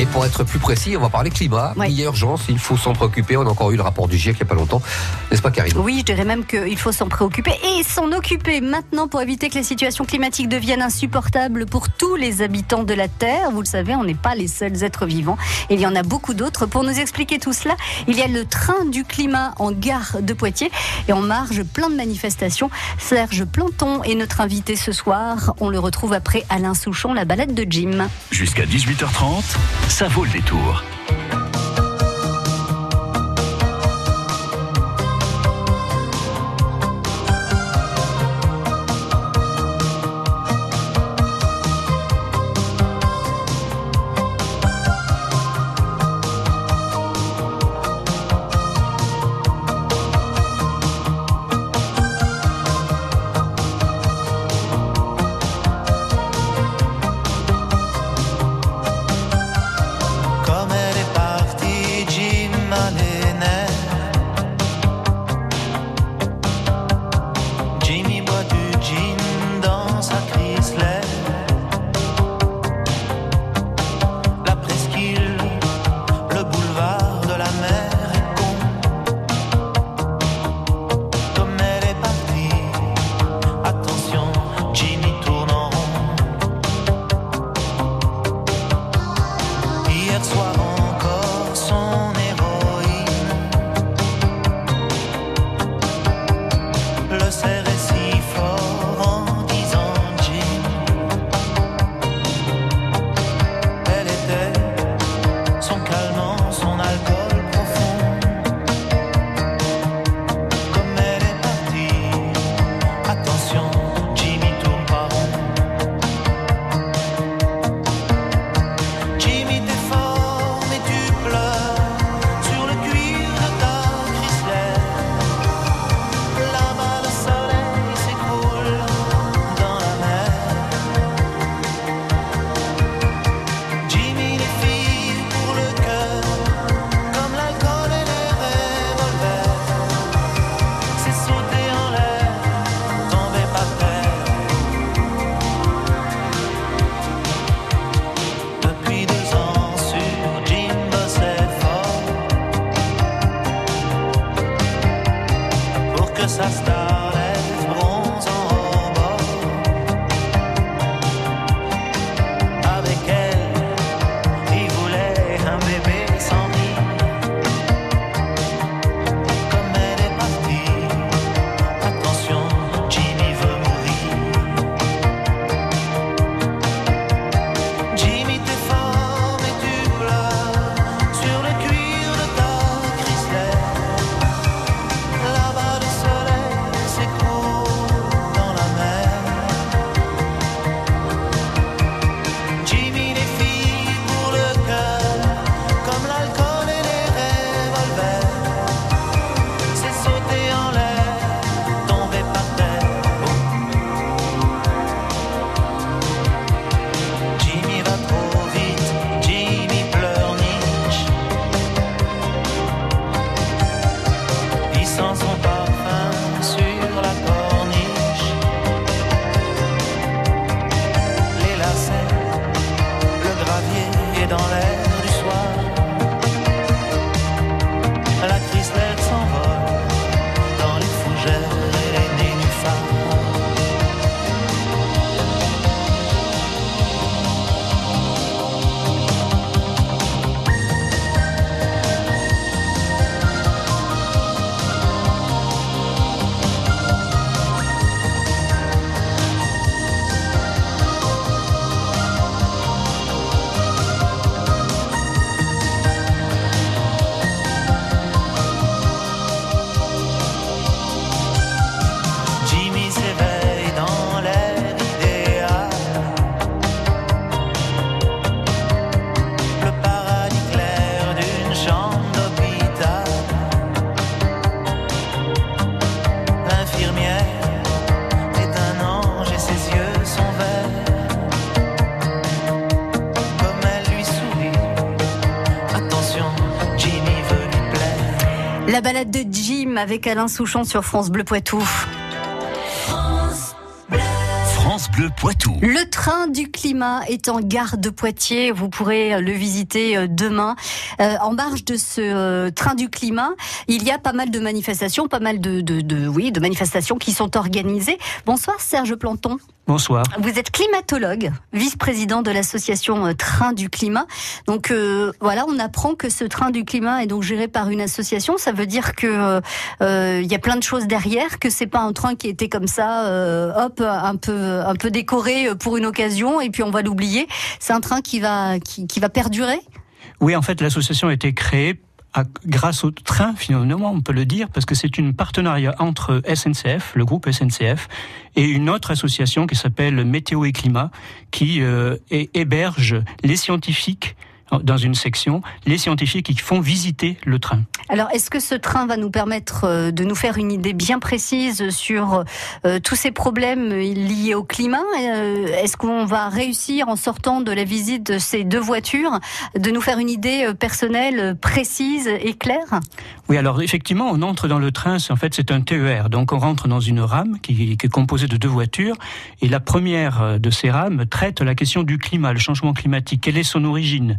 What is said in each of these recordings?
Et pour être plus précis, on va parler climat. Ouais. Il y a urgence, il faut s'en préoccuper. On a encore eu le rapport du GIEC il n'y a pas longtemps. N'est-ce pas, Karine? Oui, je dirais même qu'il faut s'en préoccuper et s'en occuper maintenant pour éviter que les situations climatiques deviennent insupportables pour tous les habitants de la Terre. Vous le savez, on n'est pas les seuls êtres vivants. Il y en a beaucoup d'autres. Pour nous expliquer tout cela, il y a le train du climat en gare de Poitiers et en marge plein de manifestations. Serge Planton est notre invité ce soir. On le retrouve après Alain Souchon, la balade de Jim. Jusqu'à 18h30, ça vaut le détour. Avec Alain Souchon sur France Bleu Poitou. France Bleu Poitou. Le train du climat est en gare de Poitiers. Vous pourrez le visiter euh, demain. Euh, en marge de ce euh, train du climat, il y a pas mal de manifestations, pas mal de, de, de oui, de manifestations qui sont organisées. Bonsoir Serge Planton. Bonsoir. Vous êtes climatologue, vice-président de l'association euh, Train du Climat. Donc euh, voilà, on apprend que ce train du climat est donc géré par une association. Ça veut dire que euh, il y a plein de choses derrière, que c'est pas un train qui était comme ça, euh, hop, un peu un peu décoré pour une occasion et puis on va l'oublier. C'est un train qui va qui, qui va perdurer? Oui, en fait, l'association a été créée grâce au train, finalement, on peut le dire, parce que c'est une partenariat entre SNCF, le groupe SNCF, et une autre association qui s'appelle Météo et Climat, qui euh, hé- héberge les scientifiques dans une section, les scientifiques qui font visiter le train. Alors, est-ce que ce train va nous permettre euh, de nous faire une idée bien précise sur euh, tous ces problèmes liés au climat? Euh, Est-ce qu'on va réussir, en sortant de la visite de ces deux voitures, de nous faire une idée personnelle, précise et claire? Oui, alors effectivement, on entre dans le train, en fait c'est un TER, donc on rentre dans une rame qui, qui est composée de deux voitures, et la première euh, de ces rames traite la question du climat, le changement climatique, quelle est son origine?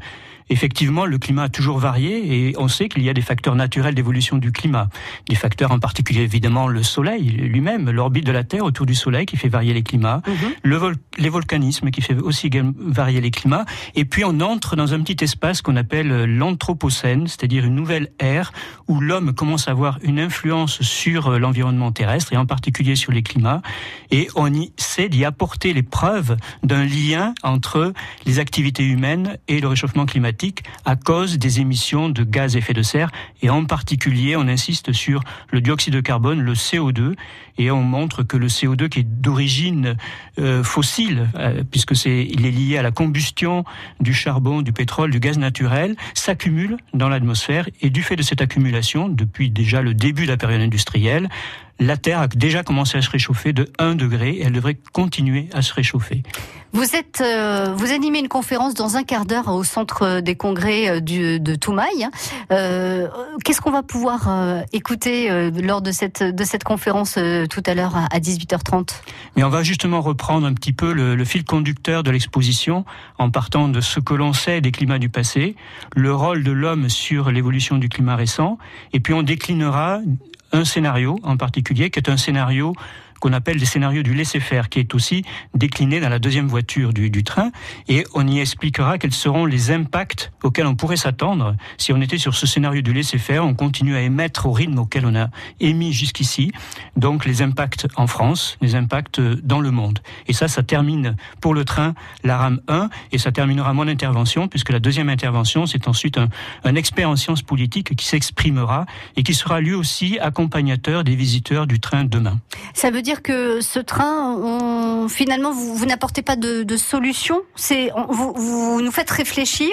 Effectivement, le climat a toujours varié et on sait qu'il y a des facteurs naturels d'évolution du climat. Des facteurs en particulier évidemment le Soleil lui-même, l'orbite de la Terre autour du Soleil qui fait varier les climats, le vol- les volcanismes qui fait aussi varier les climats. Et puis on entre dans un petit espace qu'on appelle l'anthropocène, c'est-à-dire une nouvelle ère où l'homme commence à avoir une influence sur euh, l'environnement terrestre et en particulier sur les climats. Et on y sait d'y apporter les preuves d'un lien entre les activités humaines et le réchauffement climatique à cause des émissions de gaz à effet de serre. Et en particulier, on insiste sur le dioxyde de carbone, le CO2, et on montre que le CO2 qui est d'origine euh, fossile, euh, puisque il est lié à la combustion du charbon, du pétrole, du gaz naturel, s'accumule dans l'atmosphère et du fait de cette accumulation, depuis déjà le début de la période industrielle, la Terre a déjà commencé à se réchauffer de 1 degré et elle devrait continuer à se réchauffer. Vous êtes, euh, vous animez une conférence dans un quart d'heure au centre des congrès euh, du, de Toumaï. Euh, Qu'est-ce qu'on va pouvoir euh, écouter euh, lors de cette de cette conférence euh, tout à l'heure à, à 18h30 Mais on va justement reprendre un petit peu le, le fil conducteur de l'exposition en partant de ce que l'on sait des climats du passé, le rôle de l'homme sur l'évolution du climat récent, et puis on déclinera un scénario en particulier qui est un scénario qu'on appelle les scénarios du laisser-faire, qui est aussi décliné dans la deuxième voiture du, du train, et on y expliquera quels seront les impacts auxquels on pourrait s'attendre si on était sur ce scénario du laisser-faire, on continue à émettre au rythme auquel on a émis jusqu'ici, donc les impacts en France, les impacts dans le monde. Et ça, ça termine pour le train la rame 1, et ça terminera mon intervention, puisque la deuxième intervention, c'est ensuite un, un expert en sciences politiques qui s'exprimera et qui sera lui aussi accompagnateur des visiteurs du train demain. Ça veut dire que ce train, finalement, vous, n'apportez pas de, de solution. C'est vous, nous faites réfléchir,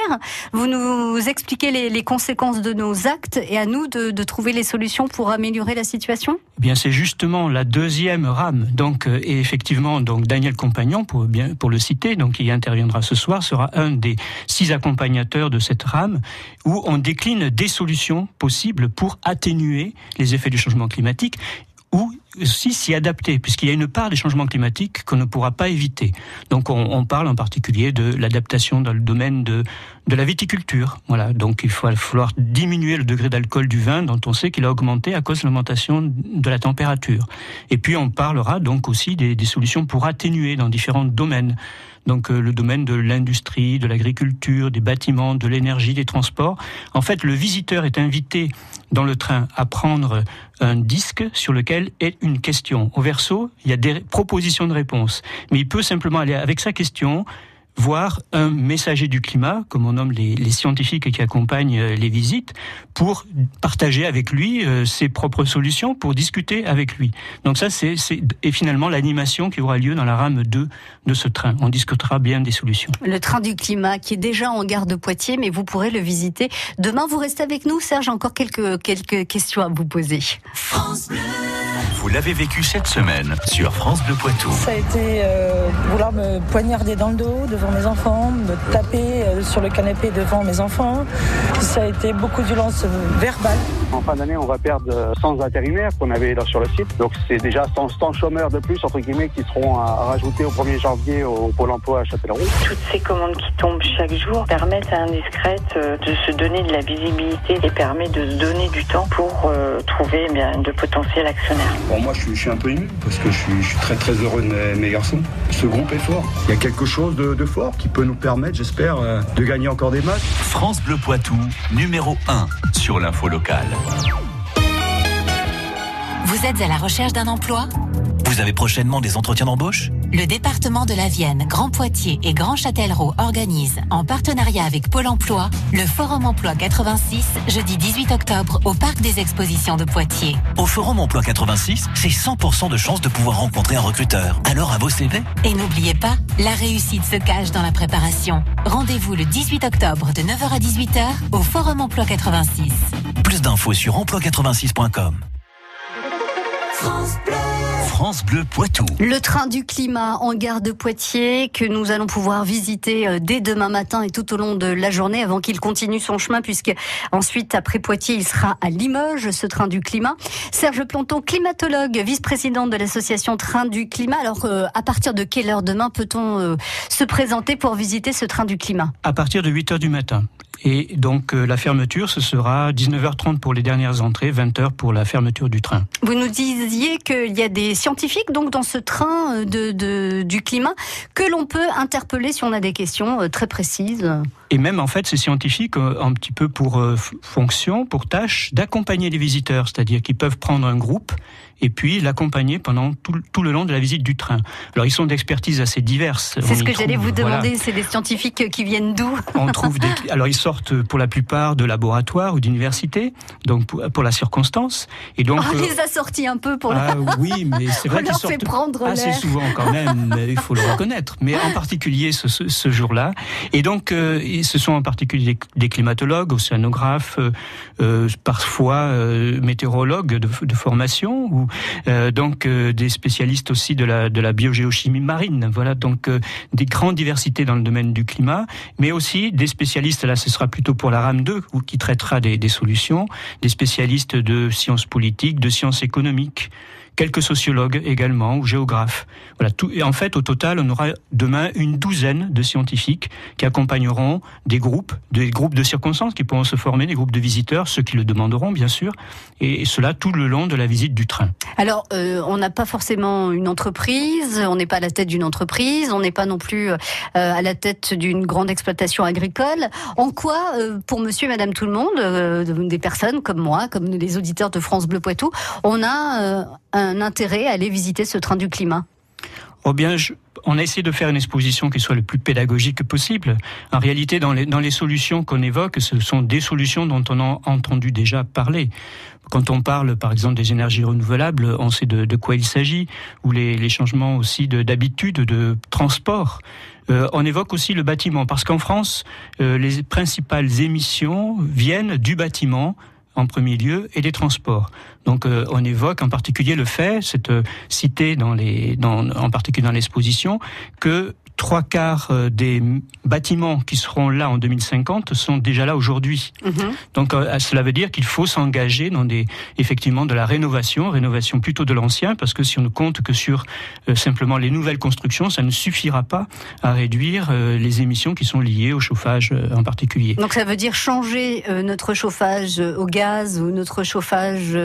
vous nous expliquez les, conséquences de nos actes, et à nous de, de trouver les solutions pour améliorer la situation. Eh bien, c'est justement la deuxième rame. Donc, euh, et effectivement, donc Daniel Compagnon, pour bien pour le citer, donc qui interviendra ce soir, sera un des six accompagnateurs de cette rame, où on décline des solutions possibles pour atténuer les effets du changement climatique ou aussi s'y adapter, puisqu'il y a une part des changements climatiques qu'on ne pourra pas éviter. Donc on, on parle en particulier de l'adaptation dans le domaine de, de la viticulture. Voilà, donc il va falloir diminuer le degré d'alcool du vin dont on sait qu'il a augmenté à cause de l'augmentation de la température. Et puis on parlera donc aussi des, solutions pour atténuer dans différents domaines. Donc euh, le domaine de l'industrie, de l'agriculture, des bâtiments, de l'énergie, des transports. En fait, le visiteur est invité dans le train à prendre un disque sur lequel est une question. Au verso, il y a des propositions de réponse. Mais il peut simplement aller avec sa question voir un messager du climat, comme on nomme les, les scientifiques qui accompagnent euh, les visites, pour partager avec lui euh, ses propres solutions, pour discuter avec lui. Donc ça, c'est c'est- et finalement l'animation qui aura lieu dans la rame 2 de ce train. On discutera bien des solutions. Le train du climat qui est déjà en gare de Poitiers, mais vous pourrez le visiter demain. Vous restez avec nous, Serge. Encore quelques quelques questions à vous poser. France Bleu. Vous l'avez vécu cette semaine sur France Bleu Poitou. Ça a été euh, vouloir me poignarder dans le dos devant mes enfants, me taper euh, sur le canapé devant mes enfants. Ça a été beaucoup de violence verbale. En fin d'année, on va perdre 100 intérimaires qu'on avait là sur le site. Donc c'est déjà 100, 100 chômeurs de plus, entre guillemets, qui seront à, rajouter au 1er janvier au Pôle emploi à Châtellerault. Toutes ces commandes qui tombent chaque jour permettent à Indiscrète euh, de se donner de la visibilité et permet de se donner du temps pour euh, trouver eh bien, de potentiels actionnaires. Bon, moi, je suis, je suis un peu ému parce que je suis, je suis très très heureux de mes, mes garçons. Ce groupe est fort. Il y a quelque chose de, de fort qui peut nous permettre, j'espère, euh, de gagner encore des matchs. France Bleu Poitou, numéro 1 sur l'info locale. Vous êtes à la recherche d'un emploi? Vous avez prochainement des entretiens d'embauche? Le département de la Vienne, Grand Poitiers et Grand Châtellerault organisent, en partenariat avec Pôle emploi, le Forum Emploi 86, jeudi 18 octobre, au Parc des Expositions de Poitiers. Au Forum Emploi 86, c'est 100% de chance de pouvoir rencontrer un recruteur. Alors à vos CV Et n'oubliez pas, la réussite se cache dans la préparation. Rendez-vous le 18 octobre de 9h à 18h au Forum Emploi 86. Plus d'infos sur emploi86.com. France Bleu Poitou. Le train du climat en gare de Poitiers que nous allons pouvoir visiter euh, dès demain matin et tout au long de la journée avant qu'il continue son chemin puisque ensuite après Poitiers il sera à Limoges ce train du climat. Serge Planton, climatologue, vice-président de l'association Train du climat. Alors euh, à partir de quelle heure demain peut-on euh, se présenter pour visiter ce train du climat? À partir de 8 heures du matin. Et donc euh, la fermeture, ce sera 19h30 pour les dernières entrées, 20h pour la fermeture du train. Vous nous disiez qu'il y a des scientifiques donc dans ce train euh, de, du climat que l'on peut interpeller si on a des questions euh, très précises. Et même en fait, ces scientifiques ont un petit peu pour euh, fonction, pour tâche, d'accompagner les visiteurs, c'est-à-dire qu'ils peuvent prendre un groupe et puis l'accompagner pendant tout, le- tout le long de la visite du train. Alors ils sont d'expertise assez diverses. C'est ce que j'allais vous voilà, demander, c'est des scientifiques qui viennent d'où on trouve des, alors ils sortent pour la plupart de laboratoires ou d'universités, donc pour, pour la circonstance. Et donc On euh, les a sortis un peu pour la- ah, oui, mais c'est vrai qu'ils leur fait sortent prendre assez souvent quand même. mais il faut le reconnaître. Mais en particulier ce, ce, ce jour-là. Et donc, euh, ce sont en particulier des, des climatologues, océanographes, euh, euh, parfois euh, météorologues de, de formation, ou euh, donc euh, des spécialistes aussi de la, de la biogéochimie marine. Voilà, donc euh, des grandes diversités dans le domaine du climat, mais aussi des spécialistes. Là, ce sera plutôt pour la RAM 2 ou qui traitera des, des solutions, des spécialistes de sciences politiques, de sciences économiques quelques sociologues également ou géographes. Voilà, tout, et en fait, au total, on aura demain une douzaine de scientifiques qui accompagneront des groupes, des groupes de circonstances qui pourront se former, des groupes de visiteurs, ceux qui le demanderont bien sûr, et cela tout le long de la visite du train. Alors, euh, on n'a pas forcément une entreprise, on n'est pas à la tête d'une entreprise, on n'est pas non plus euh, à la tête d'une grande exploitation agricole. En quoi, euh, pour monsieur et madame tout le monde, euh, des personnes comme moi, comme les auditeurs de France Bleu Poitou, on a euh, un intérêt à aller visiter ce train du climat Oh bien, je- on a essayé de faire une exposition qui soit le plus pédagogique possible. En réalité, dans les, solutions qu'on évoque, ce sont des solutions dont on a entendu déjà parler. Quand on parle, par exemple, des énergies renouvelables, on sait de, de quoi il s'agit, ou les, changements aussi de- d'habitude de, transport. Euh, on évoque aussi le bâtiment, parce qu'en France, euh, les principales émissions viennent du bâtiment en premier lieu et des transports. Donc euh, on évoque en particulier le fait, c'est euh, cité dans les, dans, en particulier dans l'exposition, que trois quarts euh, des bâtiments qui seront là en 2050 sont déjà là aujourd'hui. Donc euh, cela veut dire qu'il faut s'engager dans des effectivement de la rénovation, rénovation plutôt de l'ancien, parce que si on ne compte que sur euh, simplement les nouvelles constructions, ça ne suffira pas à réduire euh, les émissions qui sont liées au chauffage en particulier. Donc ça veut dire changer notre chauffage au gaz ou notre chauffage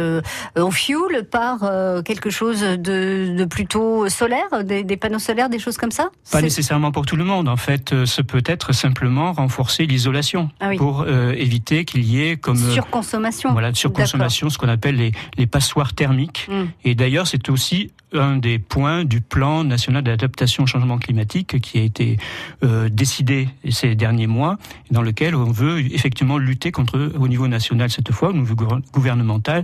au fuel par quelque chose de, de plutôt solaire, des, des panneaux solaires, des choses comme ça? Pas nécessairement pour tout le monde. En fait, euh, ce peut être simplement renforcer l'isolation Ah oui. pour euh, éviter qu'il y ait comme euh, Surconsommation. voilà surconsommation, ce qu'on appelle les, les passoires thermiques. Mm. Et d'ailleurs, c'est aussi un des points du plan national d'adaptation au changement climatique qui a été euh, décidé ces derniers mois, dans lequel on veut effectivement lutter contre, au niveau national cette fois, au niveau gouver- gouvernemental,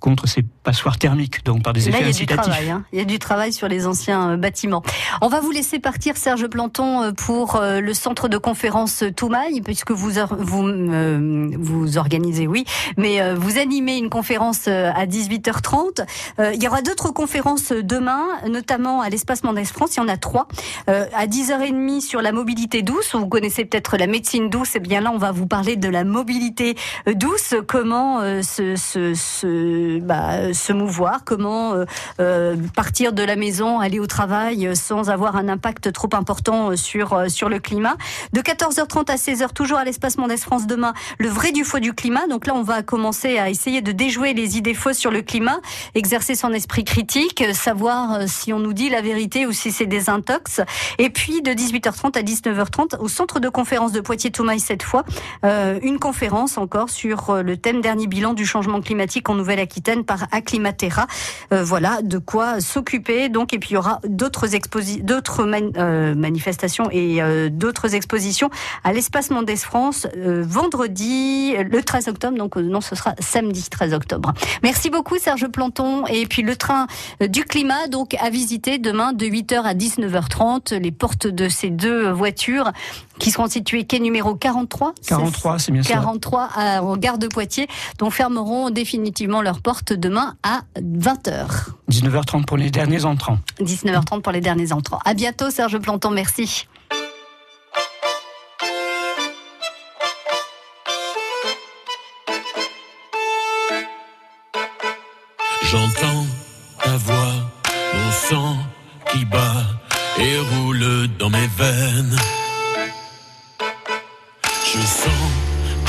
contre ces passoires thermiques, donc par des Là, effets il y a du travail. hein. Il y a du travail sur les anciens euh, bâtiments. On va vous laisser partir, Serge Planton, euh, pour euh, le centre de conférence Toumaille, puisque vous vous euh, vous organisez, oui, mais euh, vous animez une conférence à 18h30. Euh, il y aura d'autres conférences demain, notamment à l'espace Mendès France. Il y en a trois. À 10h30 sur la mobilité douce. Vous connaissez peut-être la médecine douce. Et bien là, on va vous parler de la mobilité douce. Comment euh, se, se, bah, se mouvoir, comment euh, euh, partir de la maison, aller au travail euh, sans avoir un impact trop important euh, sur, sur le climat. De 14h30 à 16h, toujours à l'espace Mendès France demain, le vrai du faux du climat. Donc là, on va commencer à essayer de déjouer les idées fausses sur le climat, exercer son esprit critique, savoir si on nous dit la vérité ou si c'est des intox. Et puis de 18h30 à 19h30, au centre de conférence de Poitiers-Toumaille cette fois, euh, une conférence encore sur le thème dernier bilan du changement climatique en Nouvelle-Aquitaine par Acclimatera. Euh, voilà, de quoi s'occuper. Donc, et puis il y aura d'autres d'autres euh, manifestations et euh, d'autres expositions à l'espace Mendès France euh, vendredi, le 13 octobre. Donc non, ce sera samedi 13 octobre. Merci beaucoup Serge Planton. Et puis le train du climat, donc à visiter demain de 8h à 19h30. Les portes de ces deux voitures qui seront situées quai numéro 43. 43, c'est bien ça. 43 à, en gare de Poitiers, dont fermeront définitivement leurs portes demain à 20h. 19h30 pour les derniers entrants. 19h30 pour les derniers entrants. À bientôt Serge Planton, merci. J'entends ta voix, mon sang qui bat et roule dans mes veines.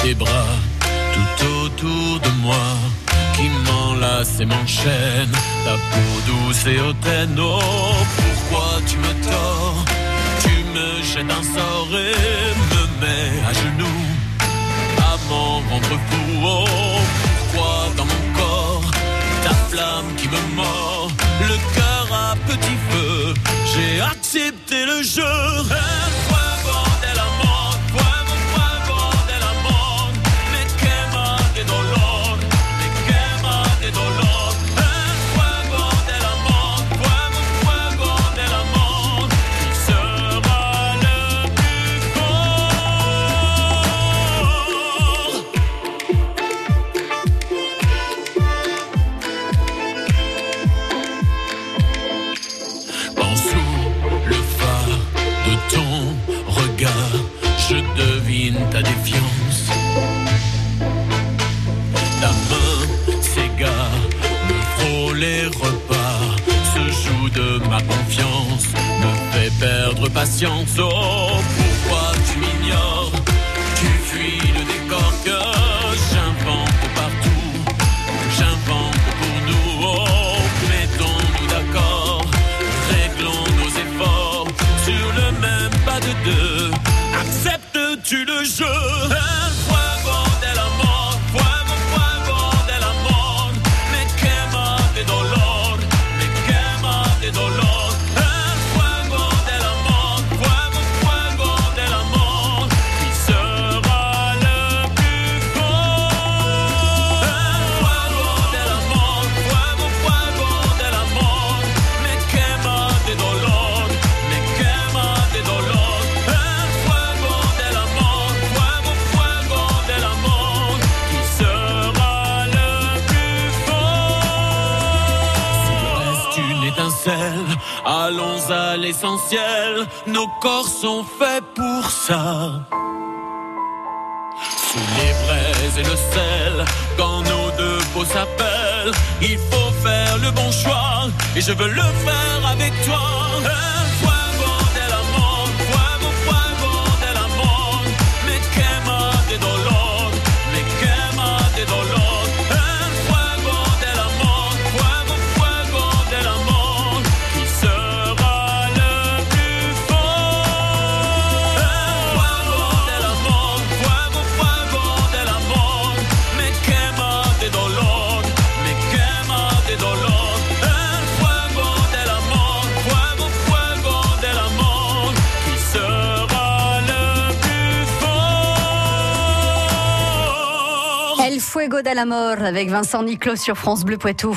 Tes bras tout autour de moi qui m'enlacent et m'enchaînent. Ta peau douce et hautaine, oh pourquoi tu me tords? Tu me jettes un sort et me mets à genoux à m'en rendre fou. Oh, pourquoi dans mon corps ta flamme qui me mord, le cœur à petit feu, j'ai accepté le jeu. Sous le phare de ton regard, je devine ta défiance. Ta main s'égare, me frôle les repas, se joue de ma confiance, me fait perdre patience. Oh, à l'essentiel. Nos corps sont faits pour ça. Sous les braises et le sel, quand nos deux peaux s'appellent, il faut faire le bon choix. Et je veux le faire avec toi. Mort avec Vincent Niclot sur France Bleu Poitou.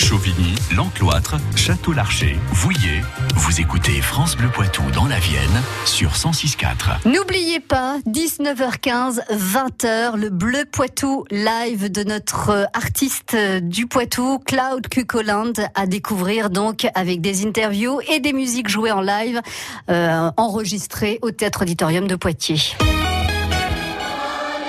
Chauvigny, L'Encloître, Château-Larcher, Vouillé. Vous écoutez France Bleu Poitou dans la Vienne sur 106.4. N'oubliez pas, 19h15, 20h, le Bleu Poitou live de notre euh, artiste euh, du Poitou, Cloud Cucoland, à découvrir donc avec des interviews et des musiques jouées en live, euh, enregistrées au Théâtre Auditorium de Poitiers.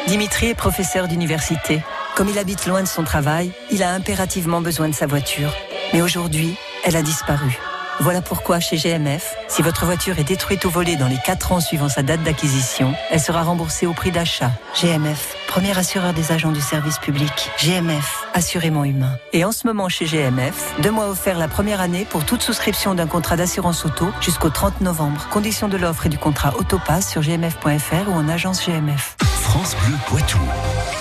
Dimitri est professeur d'université. Comme il habite loin de son travail, il a impérativement besoin de sa voiture. Mais aujourd'hui, elle a disparu. Voilà pourquoi chez GMF, si votre voiture est détruite ou volée dans les 4 ans suivant sa date d'acquisition, elle sera remboursée au prix d'achat. GMF, premier assureur des agents du service public. GMF, assurément humain. Et en ce moment chez GMF, deux mois offerts la première année pour toute souscription d'un contrat d'assurance auto jusqu'au 30 novembre. Conditions de l'offre et du contrat Autopass sur gmf.fr ou en agence GMF. France Bleu Poitou.